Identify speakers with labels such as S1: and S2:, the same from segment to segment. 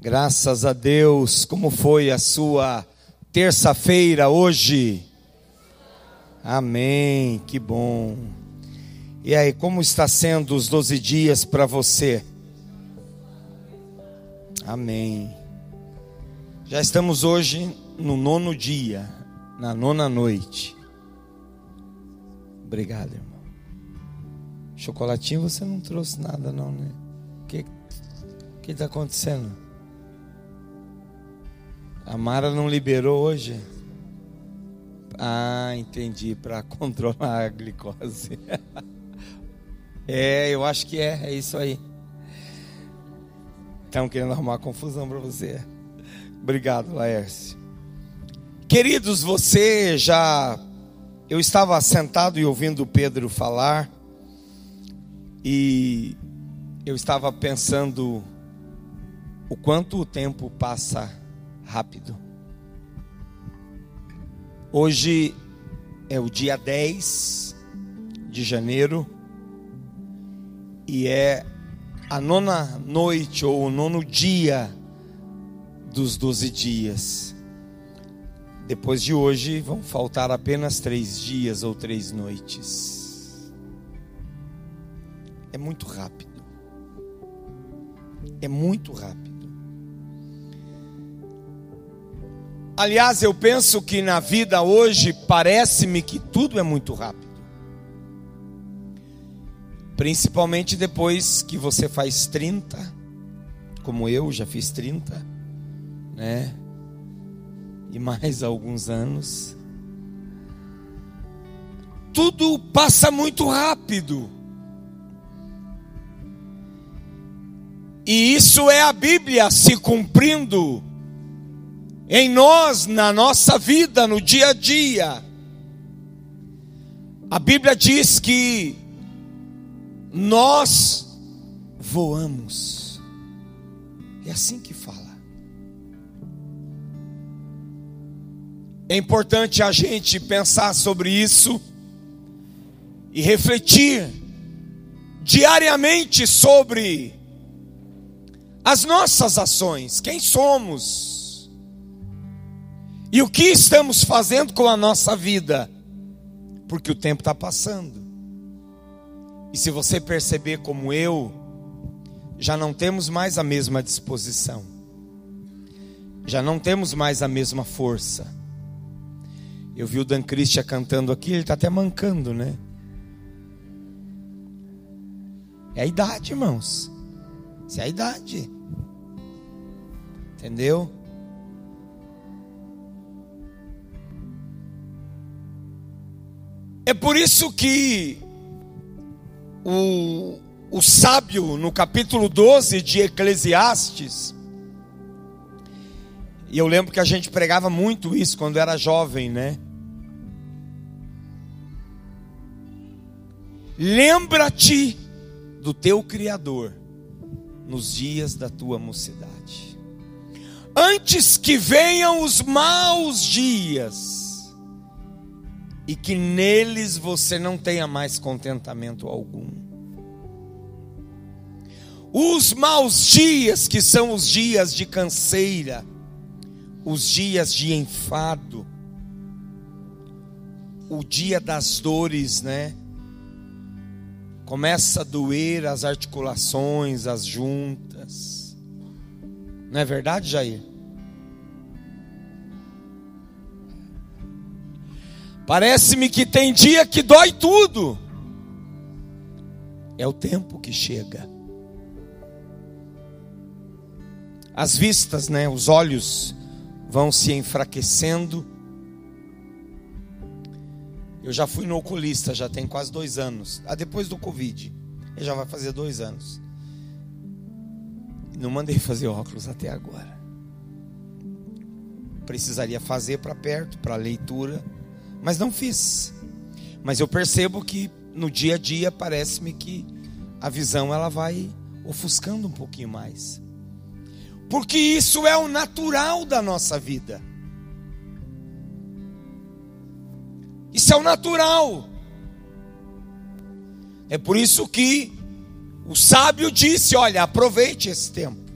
S1: Graças a Deus, como foi a sua terça-feira hoje? Amém, que bom. E aí, como está sendo os 12 dias para você? Amém. Já estamos hoje no nono dia, na nona noite. Obrigado, irmão. Chocolatinho você não trouxe nada, não, né? O que está acontecendo? A Mara não liberou hoje? Ah, entendi, para controlar a glicose. é, eu acho que é, é isso aí. Estão querendo arrumar confusão para você. Obrigado, Laércio. Queridos, você já. Eu estava sentado e ouvindo Pedro falar, e eu estava pensando o quanto o tempo passa rápido. Hoje é o dia 10 de janeiro e é a nona noite ou o nono dia dos doze dias. Depois de hoje vão faltar apenas três dias ou três noites. É muito rápido. É muito rápido. Aliás, eu penso que na vida hoje parece-me que tudo é muito rápido. Principalmente depois que você faz 30, como eu já fiz 30, né? E mais alguns anos. Tudo passa muito rápido. E isso é a Bíblia se cumprindo em nós, na nossa vida, no dia a dia. A Bíblia diz que nós voamos. É assim que fala. É importante a gente pensar sobre isso e refletir diariamente sobre as nossas ações, quem somos e o que estamos fazendo com a nossa vida? Porque o tempo está passando. E se você perceber como eu, já não temos mais a mesma disposição, já não temos mais a mesma força. Eu vi o Dan Christian cantando aqui, ele está até mancando, né? É a idade, irmãos. Isso é a idade. Entendeu? É por isso que o, o sábio, no capítulo 12 de Eclesiastes, e eu lembro que a gente pregava muito isso quando era jovem, né? Lembra-te do teu Criador nos dias da tua mocidade, antes que venham os maus dias e que neles você não tenha mais contentamento algum. Os maus dias, que são os dias de canseira, os dias de enfado, o dia das dores, né? Começa a doer as articulações, as juntas. Não é verdade, Jair? Parece-me que tem dia que dói tudo. É o tempo que chega. As vistas, né, os olhos vão se enfraquecendo. Eu já fui no oculista, já tem quase dois anos. Ah, depois do Covid, já vai fazer dois anos. Não mandei fazer óculos até agora. Precisaria fazer para perto, para leitura mas não fiz. Mas eu percebo que no dia a dia parece-me que a visão ela vai ofuscando um pouquinho mais. Porque isso é o natural da nossa vida. Isso é o natural. É por isso que o sábio disse: Olha, aproveite esse tempo.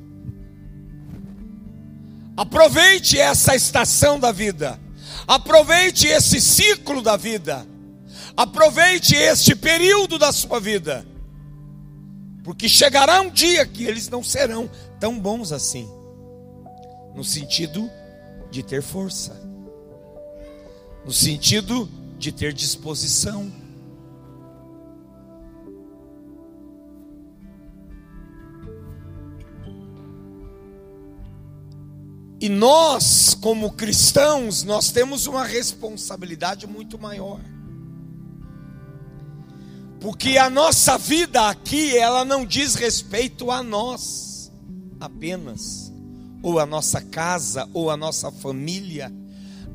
S1: Aproveite essa estação da vida. Aproveite esse ciclo da vida. Aproveite este período da sua vida. Porque chegará um dia que eles não serão tão bons assim. No sentido de ter força. No sentido de ter disposição. E nós, como cristãos, nós temos uma responsabilidade muito maior. Porque a nossa vida aqui, ela não diz respeito a nós apenas, ou a nossa casa, ou a nossa família.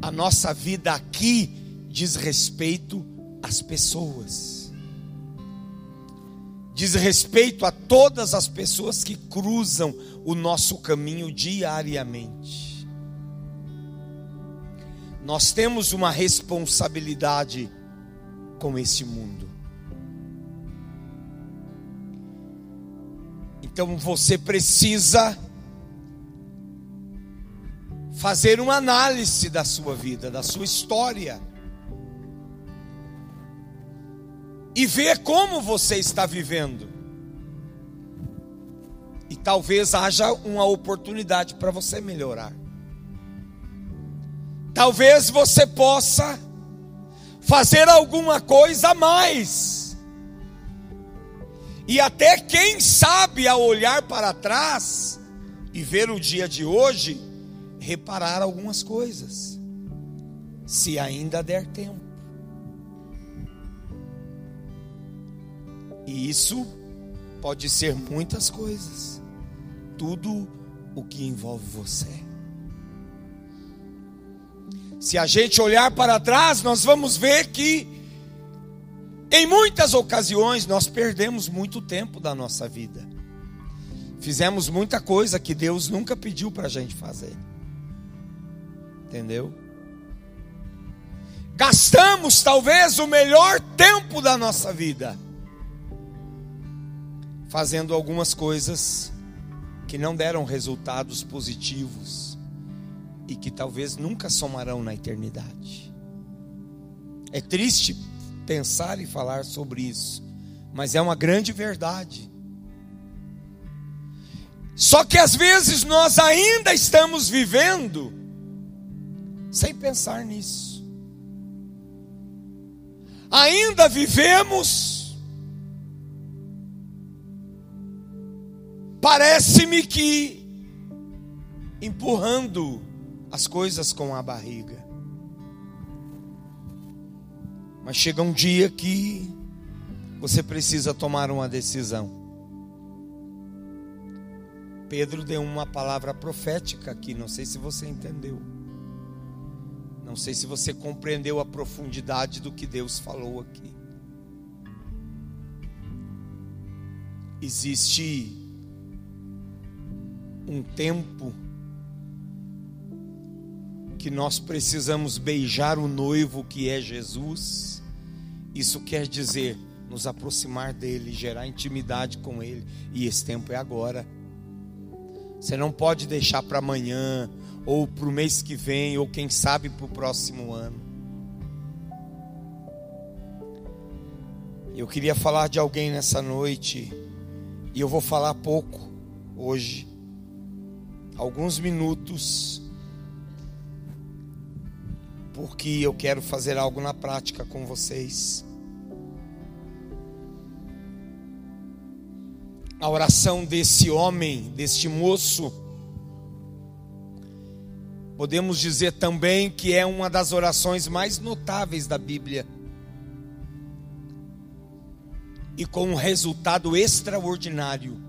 S1: A nossa vida aqui diz respeito às pessoas. Diz respeito a todas as pessoas que cruzam o nosso caminho diariamente. Nós temos uma responsabilidade com esse mundo. Então você precisa fazer uma análise da sua vida, da sua história. E ver como você está vivendo. E talvez haja uma oportunidade para você melhorar. Talvez você possa fazer alguma coisa a mais. E até quem sabe ao olhar para trás e ver o dia de hoje, reparar algumas coisas. Se ainda der tempo. E isso pode ser muitas coisas. Tudo o que envolve você. Se a gente olhar para trás, nós vamos ver que em muitas ocasiões nós perdemos muito tempo da nossa vida. Fizemos muita coisa que Deus nunca pediu para a gente fazer. Entendeu? Gastamos talvez o melhor tempo da nossa vida fazendo algumas coisas que não deram resultados positivos e que talvez nunca somarão na eternidade. É triste pensar e falar sobre isso, mas é uma grande verdade. Só que às vezes nós ainda estamos vivendo sem pensar nisso. Ainda vivemos Parece-me que empurrando as coisas com a barriga. Mas chega um dia que você precisa tomar uma decisão. Pedro deu uma palavra profética aqui, não sei se você entendeu. Não sei se você compreendeu a profundidade do que Deus falou aqui. Existe um tempo que nós precisamos beijar o noivo que é Jesus. Isso quer dizer nos aproximar dele, gerar intimidade com ele, e esse tempo é agora. Você não pode deixar para amanhã, ou para o mês que vem, ou quem sabe para o próximo ano. Eu queria falar de alguém nessa noite, e eu vou falar pouco hoje alguns minutos, porque eu quero fazer algo na prática com vocês. A oração desse homem, deste moço, podemos dizer também que é uma das orações mais notáveis da Bíblia. E com um resultado extraordinário.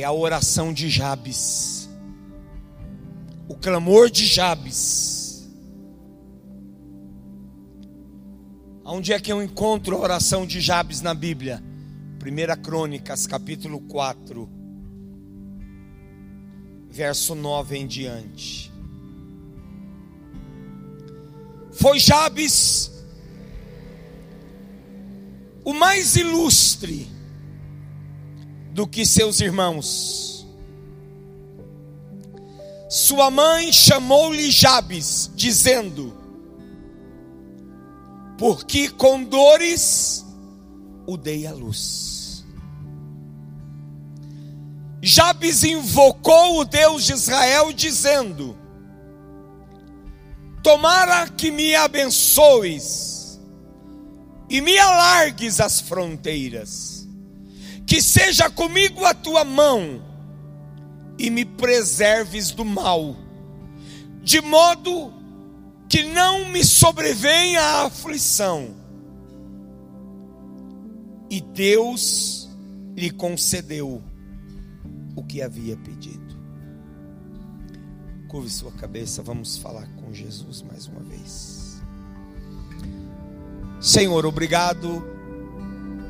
S1: É a oração de Jabes. O clamor de Jabes. Onde é que eu encontro a oração de Jabes na Bíblia? 1 Crônicas, capítulo 4, verso 9 em diante. Foi Jabes o mais ilustre do que seus irmãos. Sua mãe chamou-lhe Jabes, dizendo: Porque com dores o dei à luz. Jabes invocou o Deus de Israel, dizendo: Tomara que me abençoes e me alargues as fronteiras, que seja comigo a tua mão e me preserves do mal, de modo que não me sobrevenha a aflição. E Deus lhe concedeu o que havia pedido. Curve sua cabeça, vamos falar com Jesus mais uma vez. Senhor, obrigado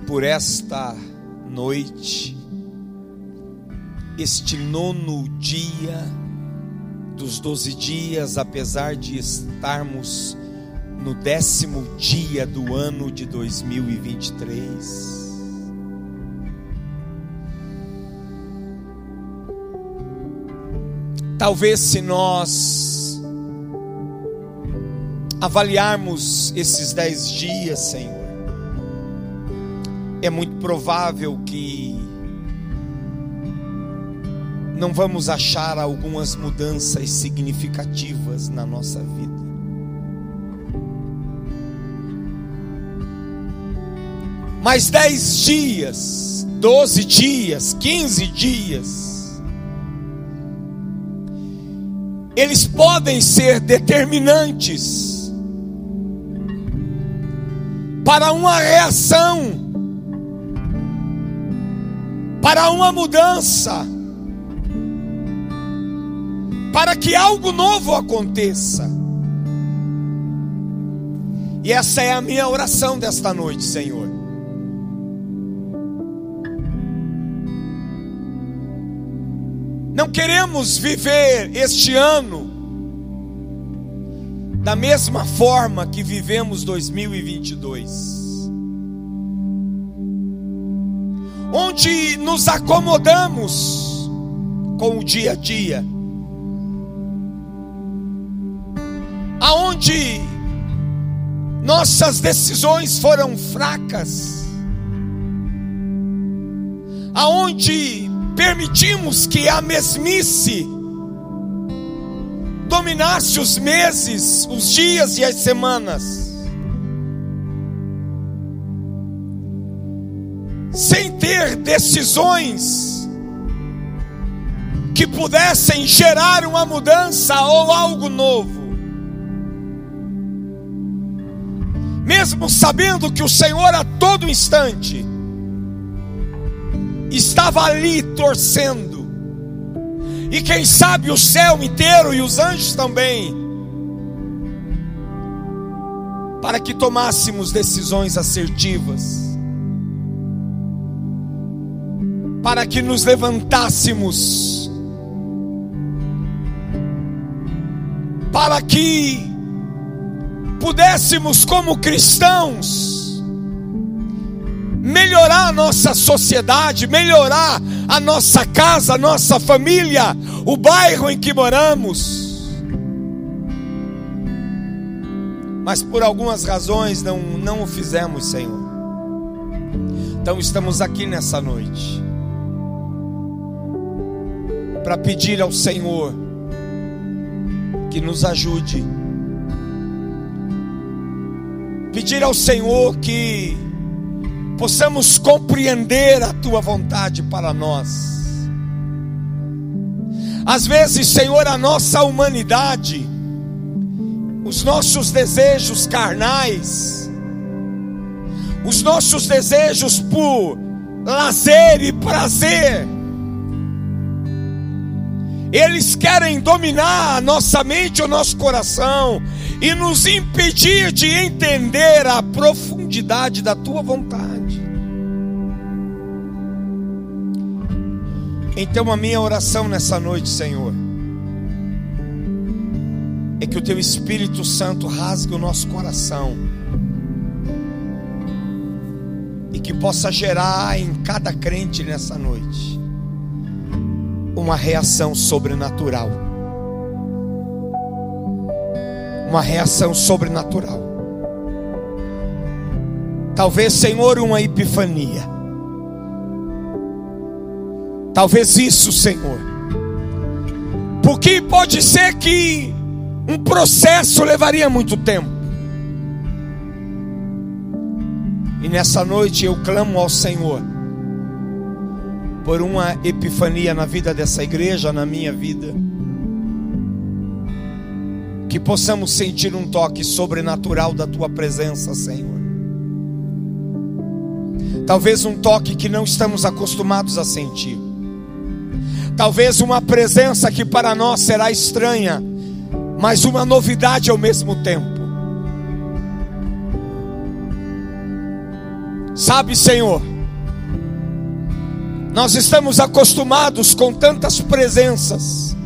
S1: por esta noite, este nono dia dos doze dias, apesar de estarmos no décimo dia do ano de 2023. Talvez se nós avaliarmos esses dez dias, Senhor, é muito provável que não vamos achar algumas mudanças significativas na nossa vida. Mas dez dias, doze dias, quinze dias, eles podem ser determinantes para uma reação, para uma mudança, para que algo novo aconteça. E essa é a minha oração desta noite, Senhor. Não queremos viver este ano da mesma forma que vivemos 2022. Onde nos acomodamos com o dia a dia. Aonde nossas decisões foram fracas. Aonde permitimos que a mesmice dominasse os meses, os dias e as semanas, sem ter decisões que pudessem gerar uma mudança ou algo novo. Mesmo sabendo que o Senhor a todo instante estava ali torcendo. E quem sabe o céu inteiro e os anjos também. Para que tomássemos decisões assertivas. Para que nos levantássemos. Para que pudéssemos, como cristãos, melhorar a nossa sociedade, melhorar a nossa casa, a nossa família, o bairro em que moramos. Mas por algumas razões não, não o fizemos, Senhor. Então estamos aqui nessa noite para pedir ao Senhor que nos ajude. Pedir ao Senhor que possamos compreender a tua vontade para nós. Às vezes, Senhor, a nossa humanidade, os nossos desejos carnais, os nossos desejos por lazer e prazer, eles querem dominar a nossa mente, o nosso coração e nos impedir de entender a profundidade da tua vontade. Então, a minha oração nessa noite, Senhor, é que o Teu Espírito Santo rasgue o nosso coração e que possa gerar em cada crente nessa noite uma reação sobrenatural. Uma reação sobrenatural. Talvez, Senhor, uma epifania. Talvez isso, Senhor. Porque pode ser que um processo levaria muito tempo. E nessa noite eu clamo ao Senhor por uma epifania na vida dessa igreja, na minha vida. Que possamos sentir um toque sobrenatural da tua presença, Senhor. Talvez um toque que não estamos acostumados a sentir. Talvez uma presença que para nós será estranha, mas uma novidade ao mesmo tempo. Sabe, Senhor, nós estamos acostumados com tantas presenças,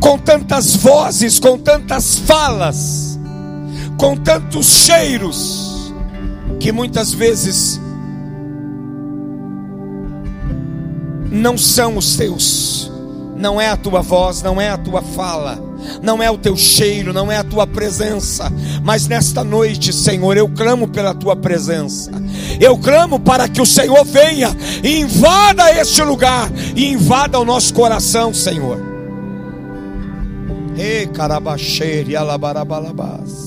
S1: com tantas vozes, com tantas falas, com tantos cheiros, que muitas vezes não são os teus, não é a tua voz, não é a tua fala, não é o teu cheiro, não é a tua presença, mas nesta noite, Senhor, eu clamo pela tua presença. Eu clamo para que o Senhor venha e invada este lugar e invada o nosso coração, Senhor. Ei, carabaxeire, alabarabalabás.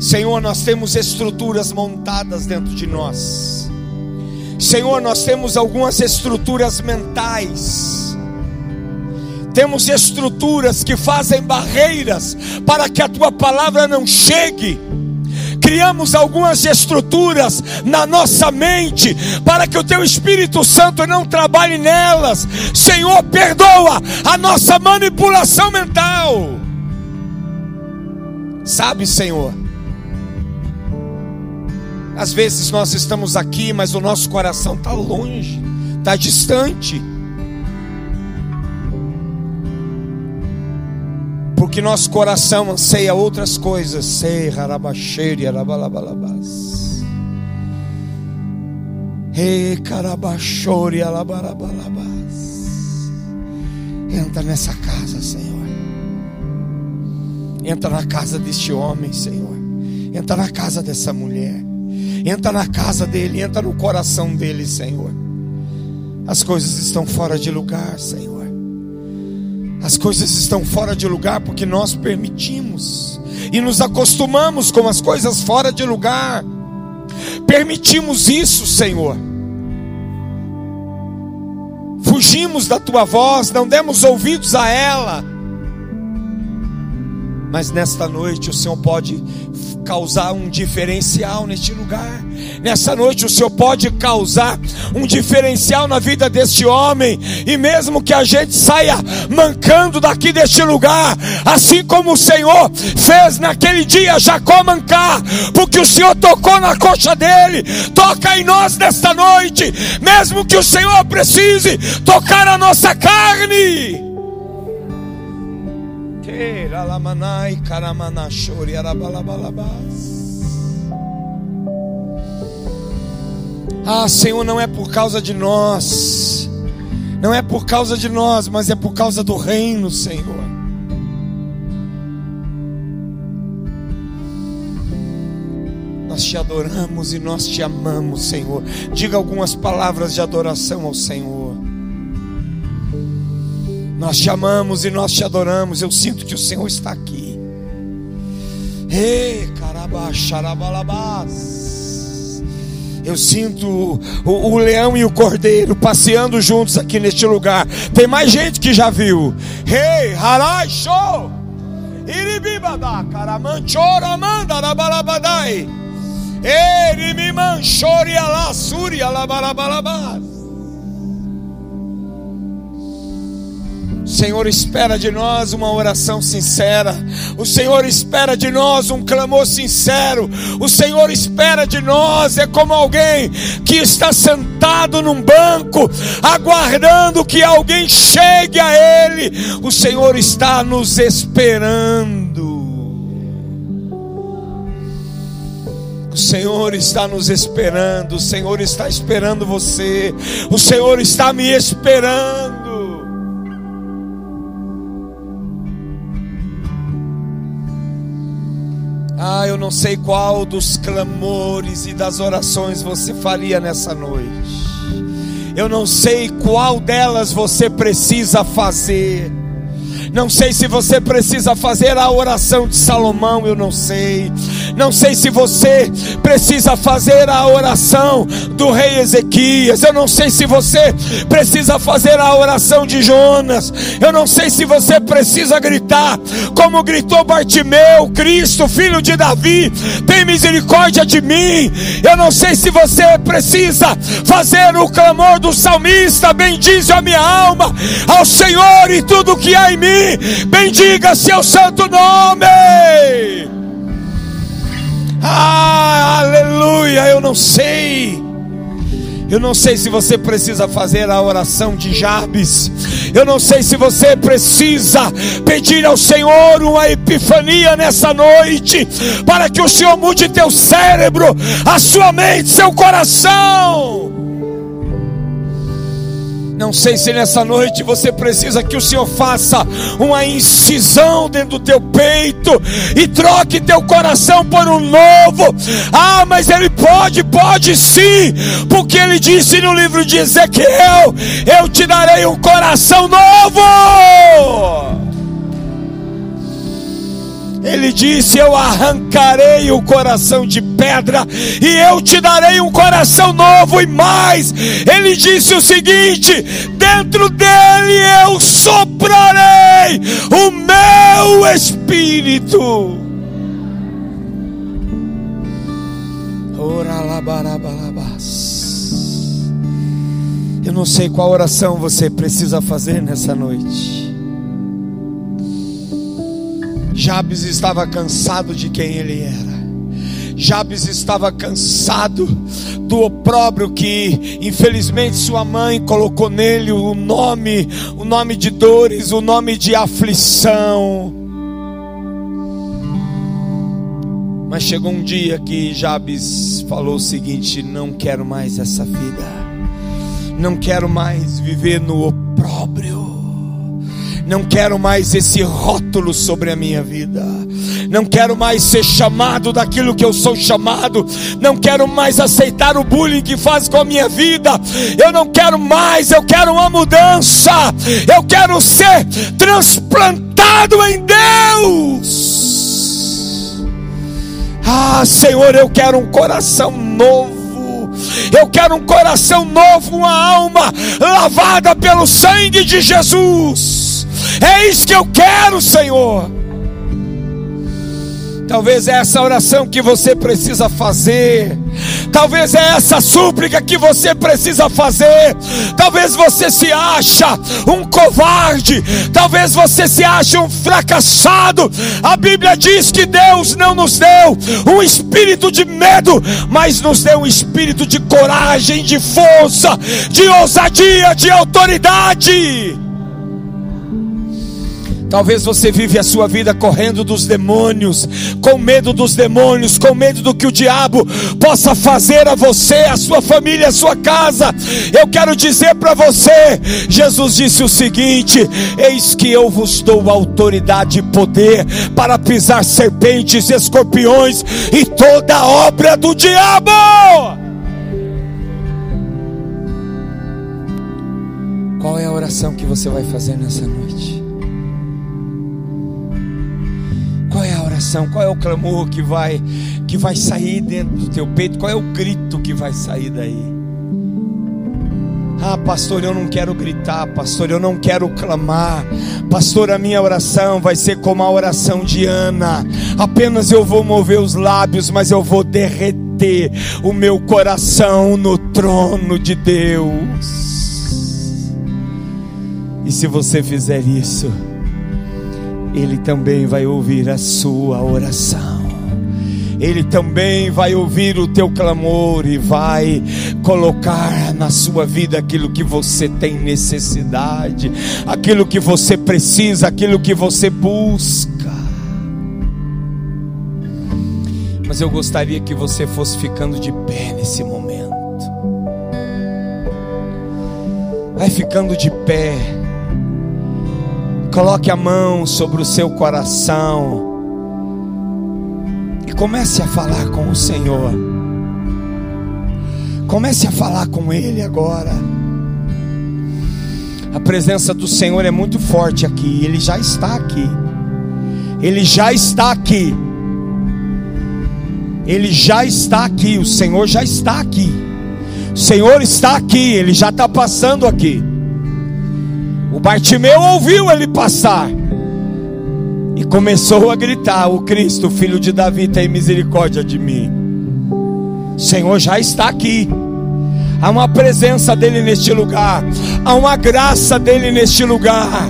S1: Senhor, nós temos estruturas montadas dentro de nós. Senhor, nós temos algumas estruturas mentais temos estruturas que fazem barreiras para que a tua palavra não chegue. Criamos algumas estruturas na nossa mente para que o teu Espírito Santo não trabalhe nelas. Senhor, perdoa a nossa manipulação mental. Sabe, Senhor, às vezes nós estamos aqui, mas o nosso coração está longe, está distante. Porque nosso coração anseia outras coisas. Sei, harabaxeire, arabalabalabás. Ei, carabachore, alabarabalabás. Entra nessa casa, Senhor. Entra na casa deste homem, Senhor. Entra na casa dessa mulher. Entra na casa dele, entra no coração dele, Senhor. As coisas estão fora de lugar, Senhor. As coisas estão fora de lugar porque nós permitimos e nos acostumamos com as coisas fora de lugar. Permitimos isso, Senhor. Fugimos da tua voz, não demos ouvidos a ela. Mas nesta noite o Senhor pode causar um diferencial neste lugar. Nessa noite o Senhor pode causar um diferencial na vida deste homem. E mesmo que a gente saia mancando daqui deste lugar, assim como o Senhor fez naquele dia Jacó mancar, porque o Senhor tocou na coxa dele, toca em nós nesta noite, mesmo que o Senhor precise tocar a nossa carne. Ah, Senhor, não é por causa de nós, não é por causa de nós, mas é por causa do reino, Senhor. Nós te adoramos e nós te amamos, Senhor. Diga algumas palavras de adoração ao Senhor. Nós te amamos e nós te adoramos. Eu sinto que o Senhor está aqui. Ei, carabaxarabalabás. Eu sinto o, o, leão e o cordeiro passeando juntos aqui neste lugar. Tem mais gente que já viu. Ei, harai, show. Iribibada, caramanchora, manda, rabalabadai. Erimimanchori, alabarabalabás. Senhor espera de nós uma oração sincera. O Senhor espera de nós um clamor sincero. O Senhor espera de nós é como alguém que está sentado num banco, aguardando que alguém chegue a ele. O Senhor está nos esperando. O Senhor está nos esperando, o Senhor está esperando você, o Senhor está me esperando. Ah, eu não sei qual dos clamores e das orações você faria nessa noite. Eu não sei qual delas você precisa fazer. Não sei se você precisa fazer a oração de Salomão, eu não sei. Não sei se você precisa fazer a oração do rei Ezequias. Eu não sei se você precisa fazer a oração de Jonas. Eu não sei se você precisa gritar como gritou Bartimeu, Cristo, filho de Davi, tem misericórdia de mim. Eu não sei se você precisa fazer o clamor do salmista, bendize a minha alma ao Senhor e tudo que há em mim bendiga seu santo nome. Ah, aleluia, eu não sei. Eu não sei se você precisa fazer a oração de Jabes. Eu não sei se você precisa pedir ao Senhor uma epifania nessa noite, para que o Senhor mude teu cérebro, a sua mente, seu coração. Não sei se nessa noite você precisa que o Senhor faça uma incisão dentro do teu peito e troque teu coração por um novo. Ah, mas Ele pode, pode sim, porque Ele disse no livro de Ezequiel: Eu te darei um coração novo. Ele disse: Eu arrancarei o coração de pedra e eu te darei um coração novo. E mais, ele disse o seguinte: Dentro dele eu soprarei o meu espírito. Eu não sei qual oração você precisa fazer nessa noite. Jabes estava cansado de quem ele era. Jabes estava cansado do opróbrio que, infelizmente, sua mãe colocou nele o nome, o nome de dores, o nome de aflição. Mas chegou um dia que Jabes falou o seguinte: Não quero mais essa vida, não quero mais viver no opróbrio não quero mais esse rótulo sobre a minha vida. Não quero mais ser chamado daquilo que eu sou chamado. Não quero mais aceitar o bullying que faz com a minha vida. Eu não quero mais, eu quero uma mudança. Eu quero ser transplantado em Deus. Ah, Senhor, eu quero um coração novo. Eu quero um coração novo, uma alma lavada pelo sangue de Jesus. É isso que eu quero, Senhor. Talvez é essa oração que você precisa fazer. Talvez é essa súplica que você precisa fazer. Talvez você se acha um covarde. Talvez você se ache um fracassado. A Bíblia diz que Deus não nos deu um espírito de medo, mas nos deu um espírito de coragem, de força, de ousadia, de autoridade. Talvez você vive a sua vida correndo dos demônios, com medo dos demônios, com medo do que o diabo possa fazer a você, a sua família, a sua casa. Eu quero dizer para você, Jesus disse o seguinte: Eis que eu vos dou autoridade e poder para pisar serpentes, escorpiões e toda obra do diabo. Qual é a oração que você vai fazer nessa noite? Qual é o clamor que vai que vai sair dentro do teu peito, qual é o grito que vai sair daí? Ah, pastor, eu não quero gritar, pastor, eu não quero clamar. Pastor, a minha oração vai ser como a oração de Ana. Apenas eu vou mover os lábios, mas eu vou derreter o meu coração no trono de Deus. E se você fizer isso, ele também vai ouvir a sua oração. Ele também vai ouvir o teu clamor e vai colocar na sua vida aquilo que você tem necessidade, aquilo que você precisa, aquilo que você busca. Mas eu gostaria que você fosse ficando de pé nesse momento. Vai ficando de pé. Coloque a mão sobre o seu coração. E comece a falar com o Senhor. Comece a falar com Ele agora. A presença do Senhor é muito forte aqui. Ele já está aqui. Ele já está aqui. Ele já está aqui. O Senhor já está aqui. O Senhor está aqui. Ele já está passando aqui. Bartimeu ouviu ele passar e começou a gritar: O Cristo, filho de Davi, tem misericórdia de mim. O Senhor já está aqui. Há uma presença dele neste lugar, há uma graça dele neste lugar.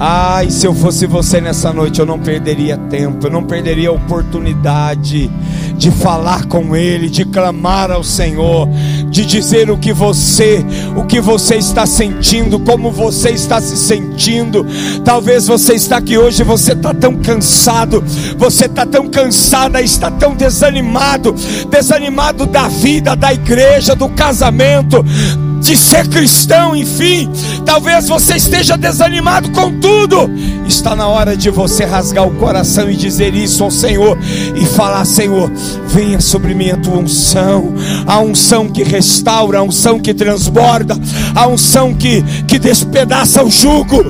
S1: Ai, se eu fosse você nessa noite, eu não perderia tempo, eu não perderia oportunidade de falar com Ele, de clamar ao Senhor, de dizer o que você, o que você está sentindo, como você está se sentindo. Talvez você está aqui hoje, você está tão cansado, você está tão cansada, está tão desanimado, desanimado da vida, da igreja, do casamento de ser cristão, enfim. Talvez você esteja desanimado com tudo. Está na hora de você rasgar o coração e dizer isso ao Senhor e falar: Senhor, venha sobre mim a tua unção, a unção que restaura, a unção que transborda, a unção que, que despedaça o jugo.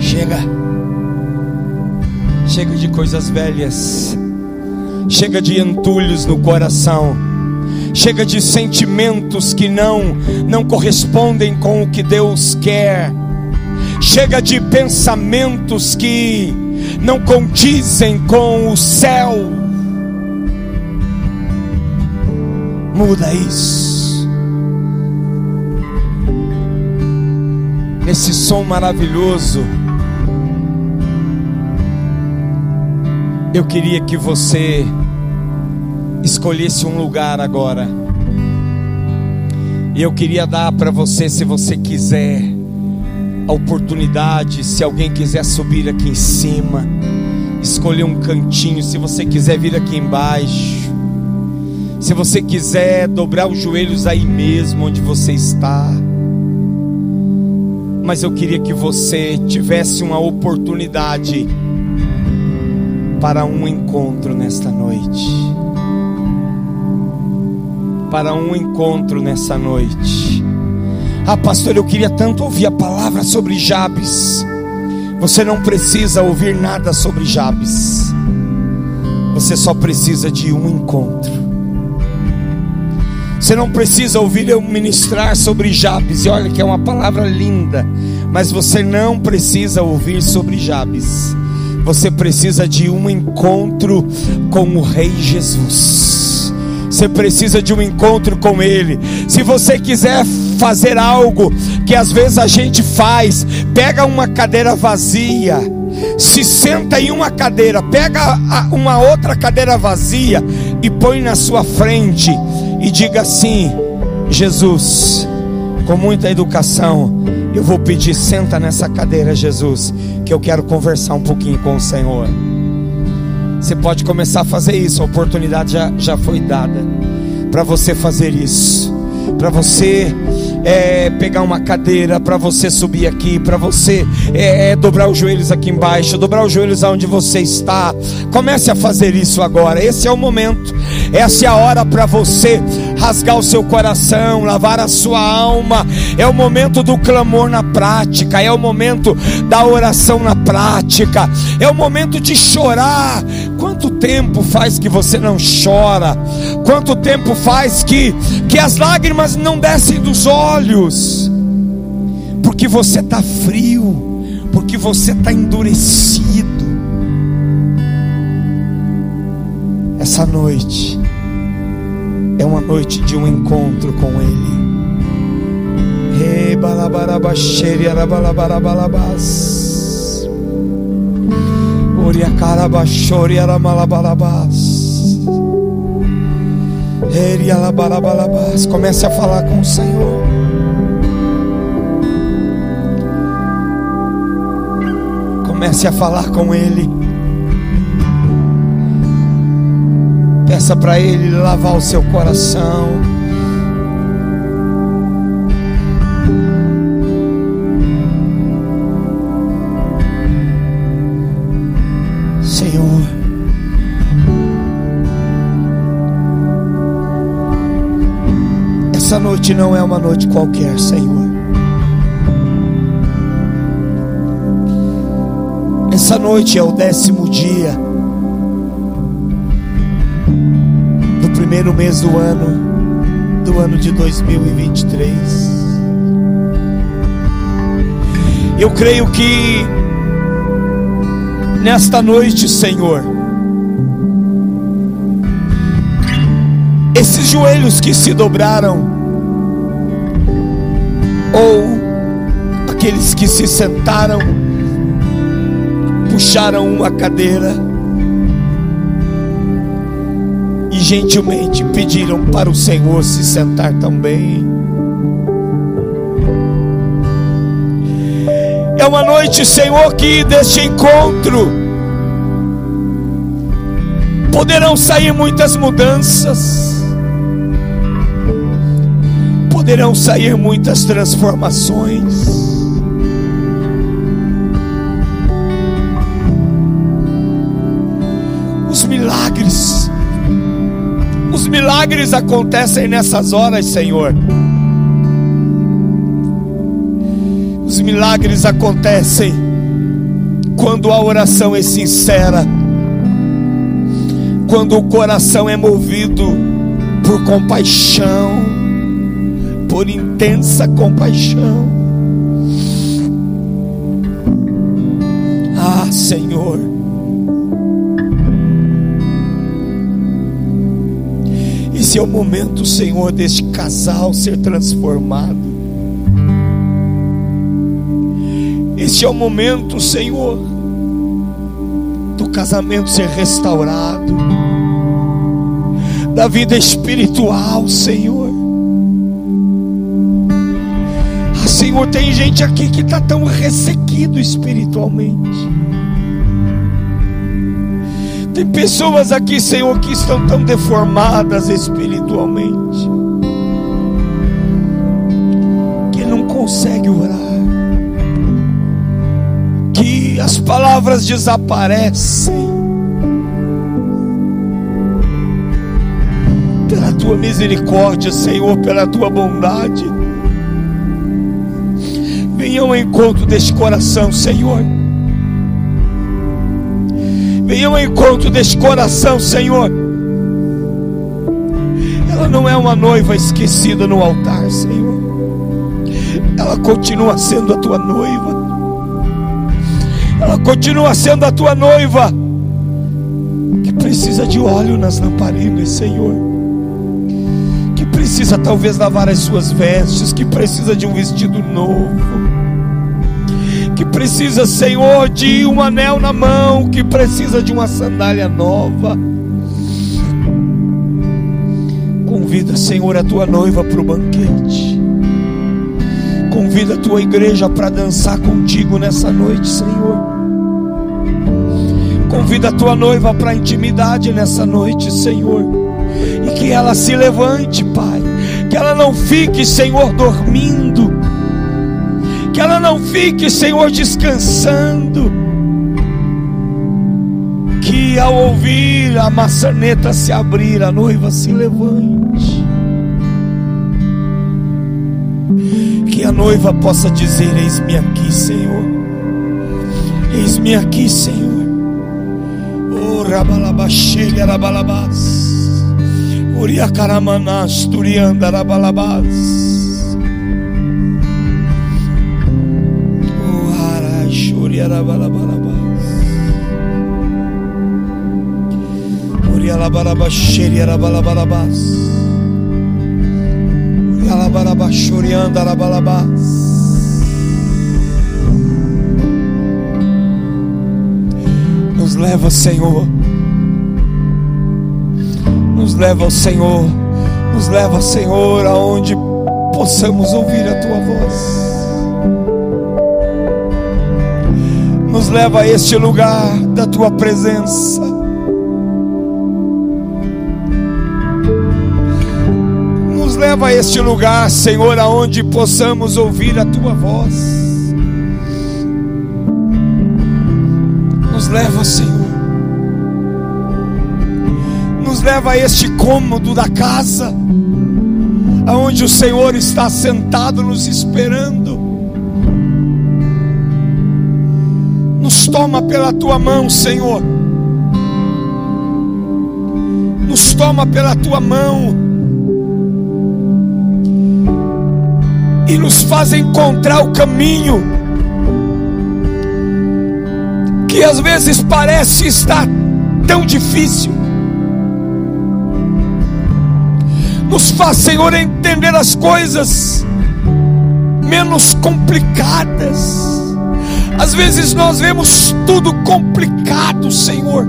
S1: Chega, chega de coisas velhas chega de entulhos no coração, chega de sentimentos que não não correspondem com o que Deus quer, chega de pensamentos que não condizem com o céu. Muda isso. Esse som maravilhoso. Eu queria que você escolhesse um lugar agora. E eu queria dar para você, se você quiser, a oportunidade, se alguém quiser subir aqui em cima, escolher um cantinho, se você quiser vir aqui embaixo, se você quiser dobrar os joelhos aí mesmo onde você está. Mas eu queria que você tivesse uma oportunidade para um encontro nesta noite. Para um encontro nessa noite. Ah, pastor, eu queria tanto ouvir a palavra sobre Jabes. Você não precisa ouvir nada sobre Jabes. Você só precisa de um encontro. Você não precisa ouvir eu ministrar sobre Jabes. E olha que é uma palavra linda. Mas você não precisa ouvir sobre Jabes. Você precisa de um encontro com o Rei Jesus. Você precisa de um encontro com Ele. Se você quiser fazer algo que às vezes a gente faz, pega uma cadeira vazia, se senta em uma cadeira, pega uma outra cadeira vazia e põe na sua frente e diga assim: Jesus, com muita educação, eu vou pedir, senta nessa cadeira, Jesus, que eu quero conversar um pouquinho com o Senhor. Você pode começar a fazer isso, a oportunidade já, já foi dada para você fazer isso, para você é, pegar uma cadeira, para você subir aqui, para você é, é, dobrar os joelhos aqui embaixo, dobrar os joelhos aonde você está. Comece a fazer isso agora. Esse é o momento, essa é a hora para você rasgar o seu coração, lavar a sua alma. É o momento do clamor na prática, é o momento da oração na prática, é o momento de chorar. Quanto tempo faz que você não chora? Quanto tempo faz que, que as lágrimas não descem dos olhos? Porque você está frio, porque você está endurecido. Essa noite é uma noite de um encontro com Ele. Comece a falar com o Senhor. Comece a falar com Ele. Peça para Ele lavar o seu coração. Essa noite não é uma noite qualquer, Senhor. Essa noite é o décimo dia do primeiro mês do ano, do ano de 2023. Eu creio que nesta noite, Senhor, esses joelhos que se dobraram, ou aqueles que se sentaram, puxaram uma cadeira e gentilmente pediram para o Senhor se sentar também. É uma noite, Senhor, que deste encontro poderão sair muitas mudanças, poderão sair muitas transformações. milagres. Os milagres acontecem nessas horas, Senhor. Os milagres acontecem quando a oração é sincera, quando o coração é movido por compaixão, por intensa compaixão. Ah, Senhor. Esse é o momento, Senhor, deste casal ser transformado. Este é o momento, Senhor, do casamento ser restaurado, da vida espiritual, Senhor. Senhor, tem gente aqui que está tão ressequido espiritualmente. Tem pessoas aqui, Senhor, que estão tão deformadas espiritualmente, que não consegue orar, que as palavras desaparecem. Pela tua misericórdia, Senhor, pela tua bondade, venha ao encontro deste coração, Senhor Venha ao encontro deste coração, Senhor. Ela não é uma noiva esquecida no altar, Senhor. Ela continua sendo a tua noiva. Ela continua sendo a tua noiva. Que precisa de óleo nas lamparinas, Senhor. Precisa talvez lavar as suas vestes. Que precisa de um vestido novo que precisa, Senhor, de um anel na mão, que precisa de uma sandália nova. Convida, Senhor, a tua noiva para o banquete. Convida a tua igreja para dançar contigo nessa noite, Senhor. Convida a tua noiva para intimidade nessa noite, Senhor. E que ela se levante, Pai. Que ela não fique, Senhor, dormindo que ela não fique, Senhor, descansando. Que ao ouvir a maçaneta se abrir, a noiva se levante. Que a noiva possa dizer: Eis-me aqui, Senhor. Eis-me aqui, Senhor. Oh, rabalabachega, rabalabás. Uriacaramanás, turianda, rabalabás. Yarabalabas. Urialabarabasheri Yarabalabalabas. Urialabarabashurianda Arabalabas. Nos leva, Senhor. Nos leva, Senhor. Nos leva, Senhor, aonde possamos ouvir a tua voz. nos leva a este lugar da tua presença. Nos leva a este lugar, Senhor, aonde possamos ouvir a tua voz. Nos leva, Senhor. Nos leva a este cômodo da casa, aonde o Senhor está sentado nos esperando. Nos toma pela tua mão, Senhor. Nos toma pela tua mão. E nos faz encontrar o caminho que às vezes parece estar tão difícil. Nos faz, Senhor, entender as coisas menos complicadas. Às vezes nós vemos tudo complicado, Senhor.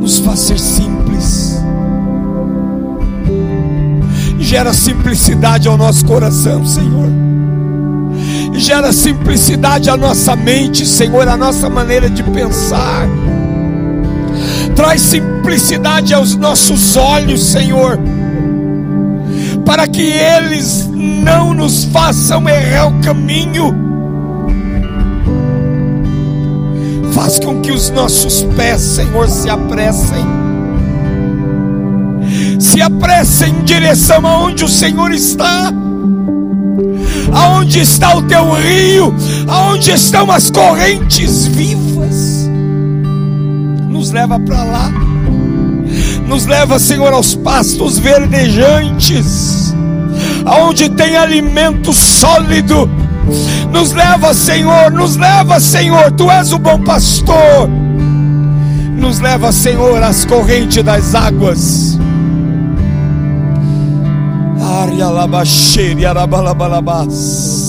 S1: Nos faz ser simples. Gera simplicidade ao nosso coração, Senhor gera simplicidade à nossa mente, Senhor, à nossa maneira de pensar. Traz simplicidade aos nossos olhos, Senhor, para que eles não nos façam errar o caminho. Faz com que os nossos pés, Senhor, se apressem. Se apressem em direção aonde o Senhor está aonde está o teu rio, aonde estão as correntes vivas. Nos leva para lá, nos leva, Senhor, aos pastos verdejantes, aonde tem alimento sólido. Nos leva, Senhor, nos leva, Senhor, tu és o bom pastor. Nos leva, Senhor, às correntes das águas Aria labaxeria arabalabalabás.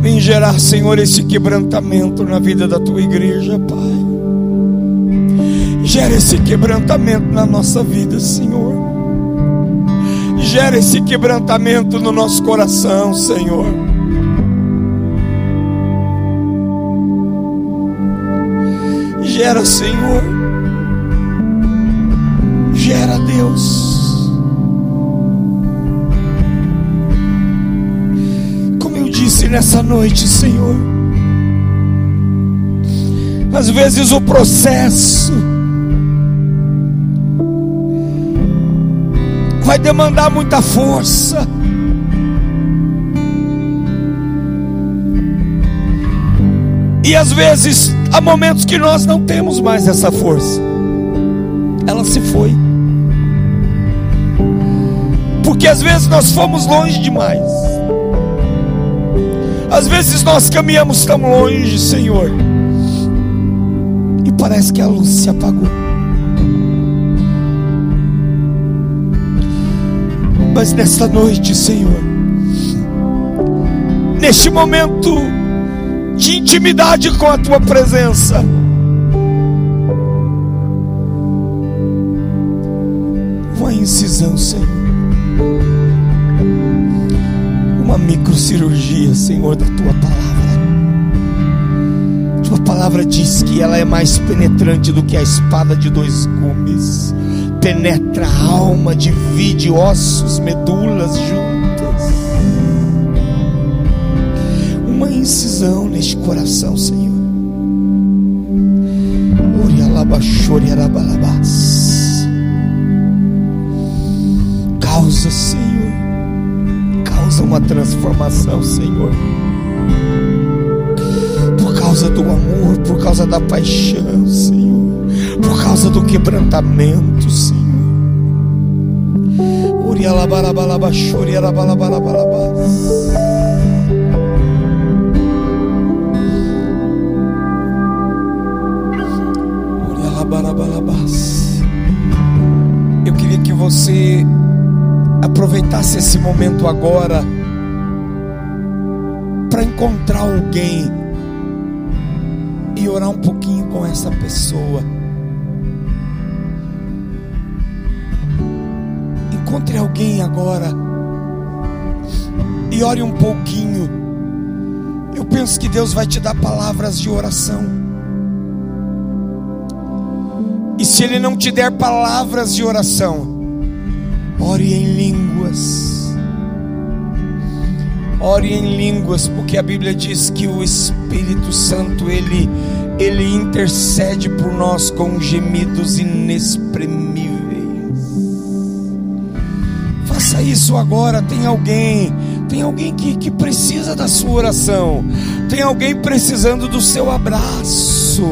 S1: Vem gerar, Senhor, esse quebrantamento na vida da tua igreja, Pai. Gera esse quebrantamento na nossa vida, Senhor. Gera esse quebrantamento no nosso coração, Senhor. Gera, Senhor. Gera, Deus. Como eu disse nessa noite, Senhor. Às vezes o processo vai demandar muita força. E às vezes há momentos que nós não temos mais essa força. Ela se foi. Porque às vezes nós fomos longe demais. Às vezes nós caminhamos tão longe, Senhor. E parece que a luz se apagou. Mas nesta noite, Senhor, neste momento de intimidade com a tua presença, uma incisão, Senhor, uma microcirurgia, Senhor, da tua palavra. Tua palavra diz que ela é mais penetrante do que a espada de dois gumes penetra a alma, divide ossos, medulas juntas. Incisão neste coração, Senhor. Causa, Senhor. Causa uma transformação, Senhor. Por causa do amor, por causa da paixão, Senhor. Por causa do quebrantamento, Senhor. Eu queria que você aproveitasse esse momento agora para encontrar alguém e orar um pouquinho com essa pessoa. Encontre alguém agora e ore um pouquinho. Eu penso que Deus vai te dar palavras de oração. Se Ele não te der palavras de oração, ore em línguas. Ore em línguas, porque a Bíblia diz que o Espírito Santo ele ele intercede por nós com gemidos inexprimíveis. Faça isso agora. Tem alguém, tem alguém que, que precisa da sua oração, tem alguém precisando do seu abraço.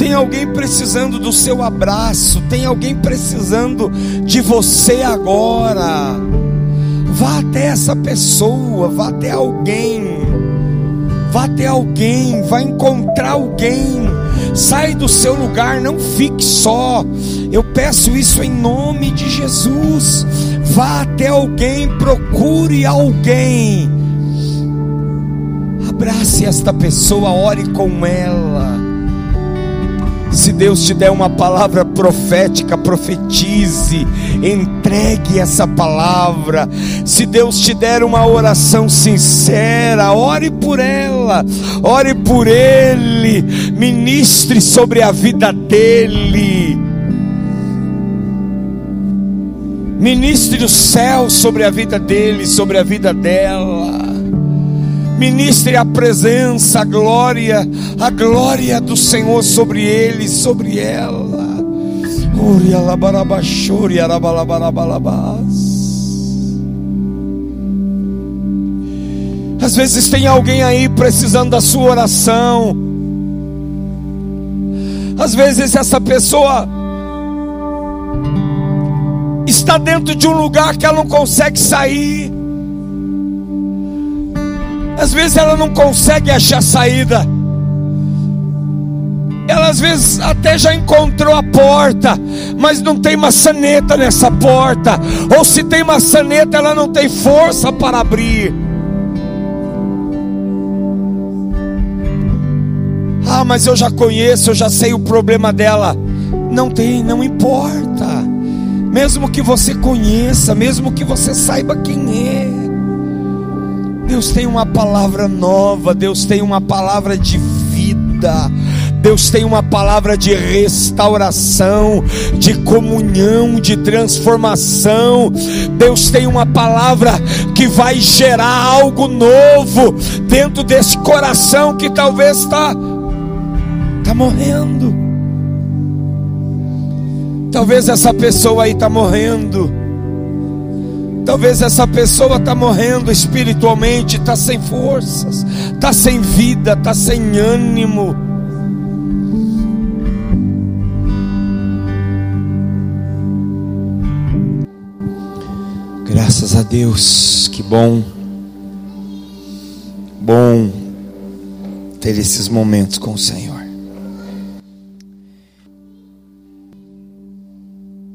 S1: Tem alguém precisando do seu abraço, tem alguém precisando de você agora. Vá até essa pessoa, vá até alguém. Vá até alguém, vá encontrar alguém. Sai do seu lugar, não fique só. Eu peço isso em nome de Jesus. Vá até alguém, procure alguém. Abrace esta pessoa, ore com ela. Se Deus te der uma palavra profética, profetize, entregue essa palavra. Se Deus te der uma oração sincera, ore por ela, ore por ele, ministre sobre a vida dele. Ministre o céu sobre a vida dele, sobre a vida dela ministre a presença, a glória, a glória do Senhor sobre ele, sobre ela. Às vezes tem alguém aí precisando da sua oração. Às vezes essa pessoa está dentro de um lugar que ela não consegue sair. Às vezes ela não consegue achar saída. Ela às vezes até já encontrou a porta, mas não tem maçaneta nessa porta. Ou se tem maçaneta, ela não tem força para abrir. Ah, mas eu já conheço, eu já sei o problema dela. Não tem, não importa. Mesmo que você conheça, mesmo que você saiba quem é. Deus tem uma palavra nova, Deus tem uma palavra de vida. Deus tem uma palavra de restauração, de comunhão, de transformação. Deus tem uma palavra que vai gerar algo novo dentro desse coração que talvez está tá morrendo. Talvez essa pessoa aí está morrendo. Talvez essa pessoa está morrendo espiritualmente, está sem forças, está sem vida, está sem ânimo. Graças a Deus, que bom, bom ter esses momentos com o Senhor.